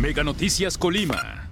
Mega Noticias Colima.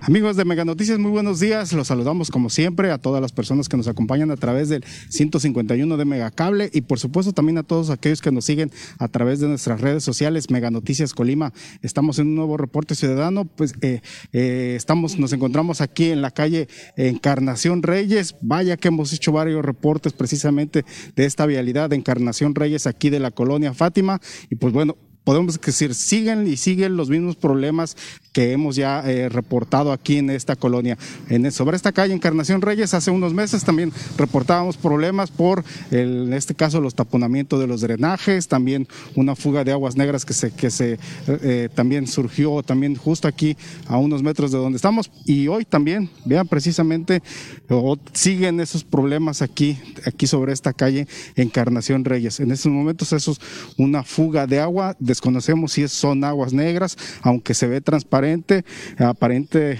Amigos de Mega Noticias, muy buenos días. Los saludamos como siempre a todas las personas que nos acompañan a través del 151 de Megacable y por supuesto también a todos aquellos que nos siguen a través de nuestras redes sociales Mega Noticias Colima. Estamos en un nuevo reporte ciudadano, pues eh, eh, estamos, nos encontramos aquí en la calle Encarnación Reyes. Vaya que hemos hecho varios reportes precisamente de esta vialidad de Encarnación Reyes aquí de la colonia Fátima y pues bueno, podemos decir, siguen y siguen los mismos problemas que hemos ya eh, reportado aquí en esta colonia. En, sobre esta calle Encarnación Reyes, hace unos meses también reportábamos problemas por, en este caso, los taponamientos de los drenajes, también una fuga de aguas negras que se, que se eh, también surgió también justo aquí a unos metros de donde estamos. Y hoy también, vean precisamente, siguen esos problemas aquí, aquí sobre esta calle Encarnación Reyes. En estos momentos eso es una fuga de agua, desconocemos si son aguas negras, aunque se ve transparente aparente,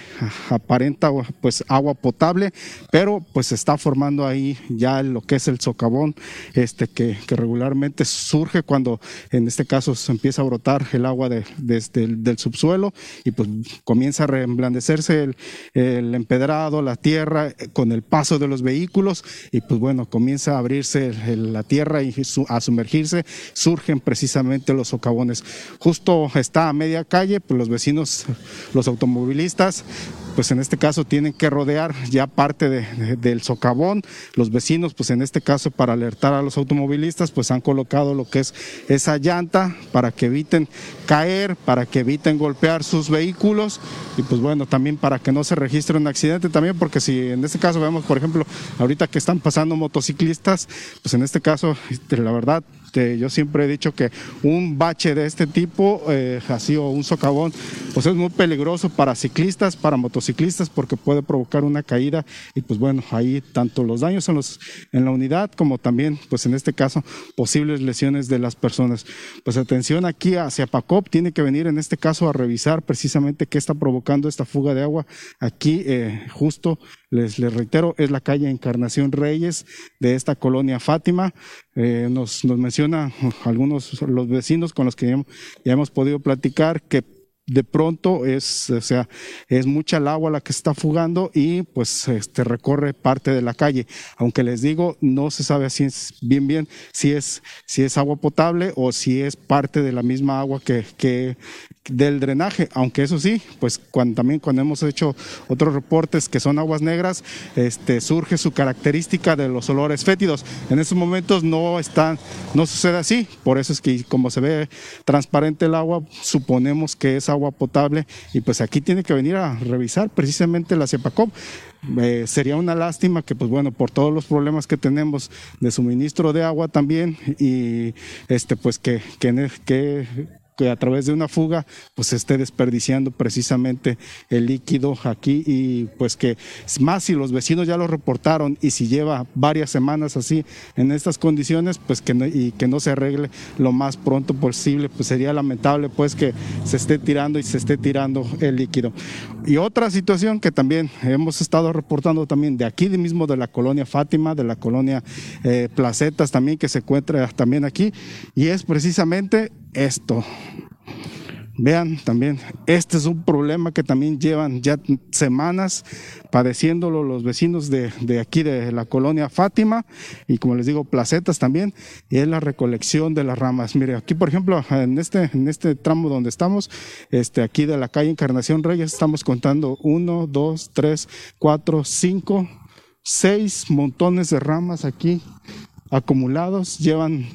aparenta pues agua potable, pero pues está formando ahí ya lo que es el socavón, este que, regularmente surge cuando en este caso se empieza a brotar el agua de, desde el, del subsuelo y pues comienza a reemblandecerse el, empedrado, la tierra con el paso de los vehículos y pues bueno, comienza a abrirse la tierra y a sumergirse, surgen precisamente los socavones. Justo está a media calle, pues los vecinos los automovilistas, pues en este caso tienen que rodear ya parte del socavón. Los vecinos, pues en este caso para alertar a los automovilistas, pues han colocado lo que es esa llanta para que eviten caer, para que eviten golpear sus vehículos y pues bueno, también para que no se registre un accidente también, porque si en este caso vemos, por ejemplo, ahorita que están pasando motociclistas, pues en este caso, este, la verdad, este, yo siempre he dicho que un bache de este tipo, eh, así o un socavón, pues es muy peligroso para ciclistas, para motociclistas, porque puede provocar una caída y pues bueno, ahí tanto los daños en, los, en la unidad como también, pues en este caso, posibles lesiones de las personas. Pues atención aquí hacia PACOP, tiene que venir en este caso a revisar precisamente qué está provocando esta fuga de agua aquí eh, justo les, les, reitero, es la calle Encarnación Reyes de esta colonia Fátima. Eh, nos, nos menciona algunos los vecinos con los que ya hemos podido platicar que de pronto es, o sea, es mucha el agua la que está fugando y pues este recorre parte de la calle. Aunque les digo, no se sabe así bien bien si es, si es agua potable o si es parte de la misma agua que, que del drenaje, aunque eso sí, pues cuando, también cuando hemos hecho otros reportes que son aguas negras, este, surge su característica de los olores fétidos. En esos momentos no están, no sucede así, por eso es que como se ve transparente el agua, suponemos que es agua agua potable y pues aquí tiene que venir a revisar precisamente la CEPACOP. Eh, sería una lástima que, pues bueno, por todos los problemas que tenemos de suministro de agua también y este, pues que, que, que que a través de una fuga pues se esté desperdiciando precisamente el líquido aquí y pues que más si los vecinos ya lo reportaron y si lleva varias semanas así en estas condiciones pues que no, y que no se arregle lo más pronto posible pues sería lamentable pues que se esté tirando y se esté tirando el líquido. Y otra situación que también hemos estado reportando también de aquí mismo de la colonia Fátima, de la colonia eh, Placetas también que se encuentra también aquí y es precisamente esto. Vean también, este es un problema que también llevan ya semanas padeciéndolo los vecinos de, aquí de la colonia Fátima y como les digo, placetas también, y es la recolección de las ramas. Mire, aquí por ejemplo, en este, en este tramo donde estamos, este, aquí de la calle Encarnación Reyes, estamos contando uno, dos, tres, cuatro, cinco, seis montones de ramas aquí acumulados, llevan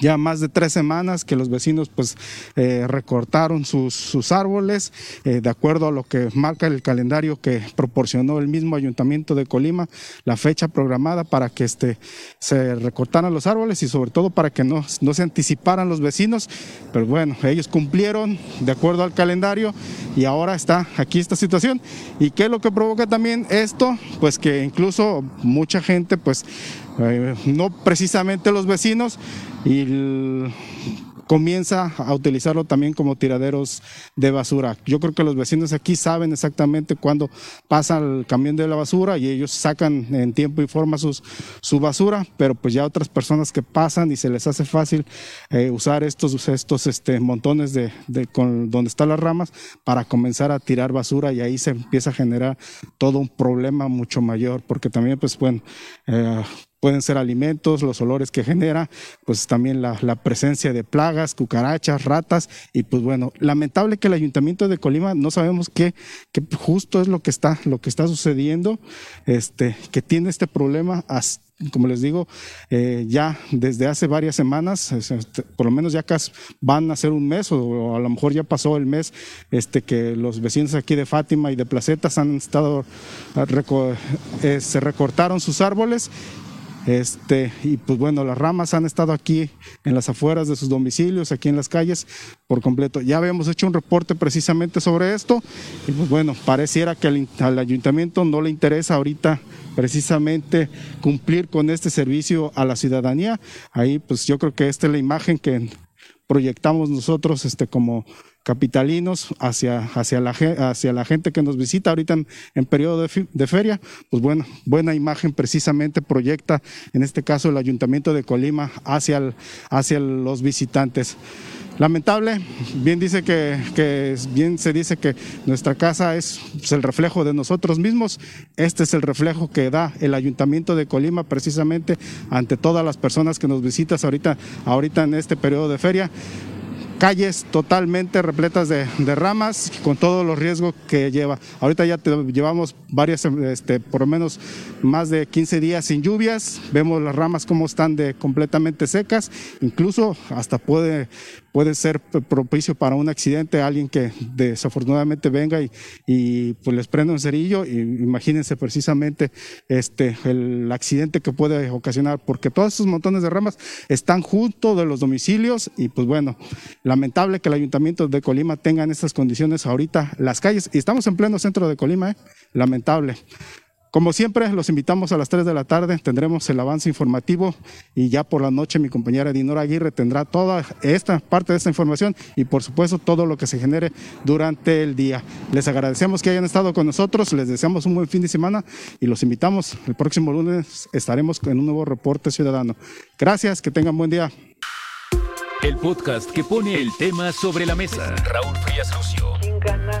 ya más de tres semanas que los vecinos pues eh, recortaron sus, sus árboles eh, de acuerdo a lo que marca el calendario que proporcionó el mismo ayuntamiento de Colima, la fecha programada para que este, se recortaran los árboles y sobre todo para que no, no se anticiparan los vecinos, pero bueno, ellos cumplieron de acuerdo al calendario y ahora está aquí esta situación. ¿Y qué es lo que provoca también esto? Pues que incluso mucha gente pues eh, no precisamente los vecinos, y comienza a utilizarlo también como tiraderos de basura. Yo creo que los vecinos aquí saben exactamente cuándo pasa el camión de la basura y ellos sacan en tiempo y forma sus, su basura, pero pues ya otras personas que pasan y se les hace fácil eh, usar estos, estos este, montones de, de con, donde están las ramas para comenzar a tirar basura y ahí se empieza a generar todo un problema mucho mayor, porque también pues pueden, eh, pueden ser alimentos, los olores que genera, pues también la, la, presencia de plagas, cucarachas, ratas, y pues bueno, lamentable que el ayuntamiento de Colima no sabemos qué, qué justo es lo que está, lo que está sucediendo, este, que tiene este problema como les digo, eh, ya desde hace varias semanas, este, por lo menos ya casi van a ser un mes o, a lo mejor ya pasó el mes este, que los vecinos aquí de Fátima y de Placetas han estado, eh, se recortaron sus árboles este, y pues bueno, las ramas han estado aquí en las afueras de sus domicilios, aquí en las calles, por completo. Ya habíamos hecho un reporte precisamente sobre esto, y pues bueno, pareciera que al, al ayuntamiento no le interesa ahorita precisamente cumplir con este servicio a la ciudadanía. Ahí pues yo creo que esta es la imagen que proyectamos nosotros este, como capitalinos hacia, hacia, la, hacia la gente que nos visita ahorita en, periodo de, feria, pues buena imagen precisamente proyecta en este caso el Ayuntamiento de Colima hacia, hacia los visitantes. Lamentable, bien dice que, que, bien se dice que nuestra casa es pues, el reflejo de nosotros mismos. Este es el reflejo que da el Ayuntamiento de Colima precisamente ante todas las personas que nos visitas ahorita, ahorita en este periodo de feria calles totalmente repletas de, de, ramas, con todos los riesgos que lleva. Ahorita ya te, llevamos varias, este, por lo menos más de 15 días sin lluvias, vemos las ramas como están de completamente secas, incluso hasta puede puede ser propicio para un accidente, alguien que desafortunadamente venga y, y pues les prenda un cerillo, y imagínense precisamente este, el accidente que puede ocasionar, porque todos esos montones de ramas están junto de los domicilios y pues bueno, lamentable que el ayuntamiento de Colima tenga en estas condiciones ahorita las calles, y estamos en pleno centro de Colima, ¿eh? lamentable. Como siempre, los invitamos a las 3 de la tarde, tendremos el avance informativo y ya por la noche mi compañera Dinora Aguirre tendrá toda esta parte de esta información y por supuesto todo lo que se genere durante el día. Les agradecemos que hayan estado con nosotros, les deseamos un buen fin de semana y los invitamos. El próximo lunes estaremos en un nuevo reporte ciudadano. Gracias, que tengan buen día. El podcast que pone el tema sobre la mesa. Raúl Frías Lucio. ¿Quién gana?